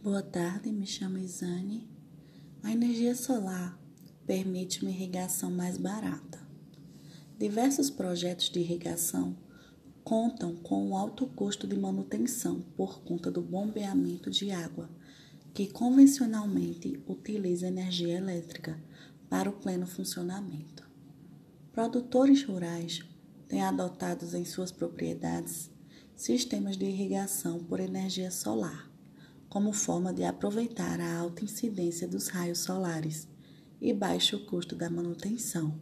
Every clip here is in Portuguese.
Boa tarde, me chamo Isane. A energia solar permite uma irrigação mais barata. Diversos projetos de irrigação contam com um alto custo de manutenção por conta do bombeamento de água, que convencionalmente utiliza energia elétrica para o pleno funcionamento. Produtores rurais têm adotado em suas propriedades sistemas de irrigação por energia solar, como forma de aproveitar a alta incidência dos raios solares e baixo custo da manutenção.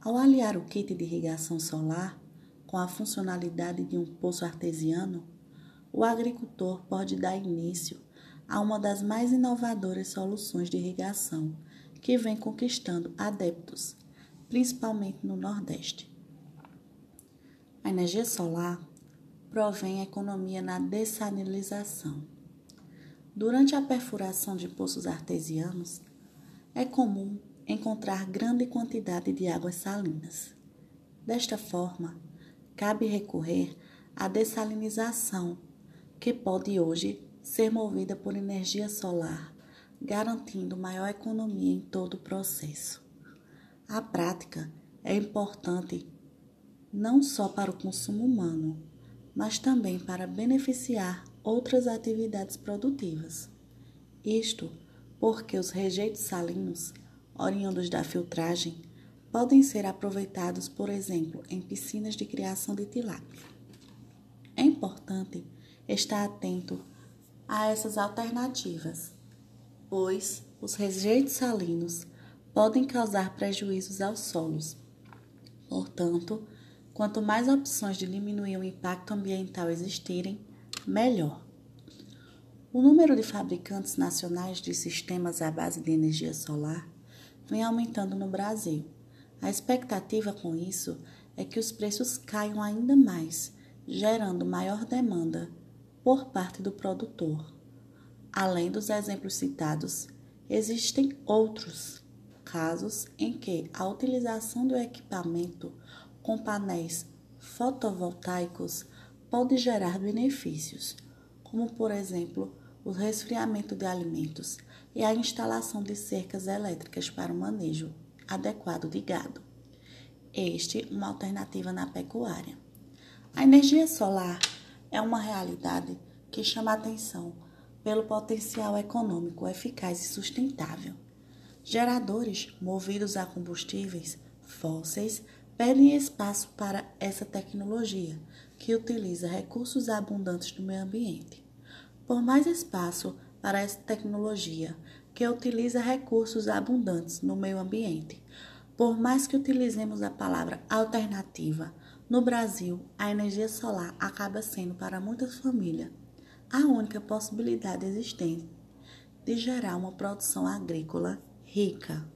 Ao aliar o kit de irrigação solar com a funcionalidade de um poço artesiano, o agricultor pode dar início a uma das mais inovadoras soluções de irrigação que vem conquistando adeptos, principalmente no Nordeste. A energia solar provém economia na dessalinização. Durante a perfuração de poços artesianos, é comum encontrar grande quantidade de águas salinas. Desta forma, cabe recorrer à dessalinização, que pode hoje ser movida por energia solar, garantindo maior economia em todo o processo. A prática é importante não só para o consumo humano, mas também para beneficiar outras atividades produtivas. Isto porque os rejeitos salinos, oriundos da filtragem, podem ser aproveitados, por exemplo, em piscinas de criação de tilápia. É importante estar atento a essas alternativas, pois os rejeitos salinos podem causar prejuízos aos solos. Portanto, Quanto mais opções de diminuir o impacto ambiental existirem, melhor. O número de fabricantes nacionais de sistemas à base de energia solar vem aumentando no Brasil. A expectativa com isso é que os preços caiam ainda mais, gerando maior demanda por parte do produtor. Além dos exemplos citados, existem outros casos em que a utilização do equipamento com painéis fotovoltaicos pode gerar benefícios, como por exemplo o resfriamento de alimentos e a instalação de cercas elétricas para o manejo adequado de gado. Este uma alternativa na pecuária. A energia solar é uma realidade que chama atenção pelo potencial econômico eficaz e sustentável. Geradores movidos a combustíveis fósseis pedem espaço para essa tecnologia, que utiliza recursos abundantes do meio ambiente. Por mais espaço para essa tecnologia, que utiliza recursos abundantes no meio ambiente, por mais que utilizemos a palavra alternativa, no Brasil, a energia solar acaba sendo para muitas famílias a única possibilidade existente de gerar uma produção agrícola rica.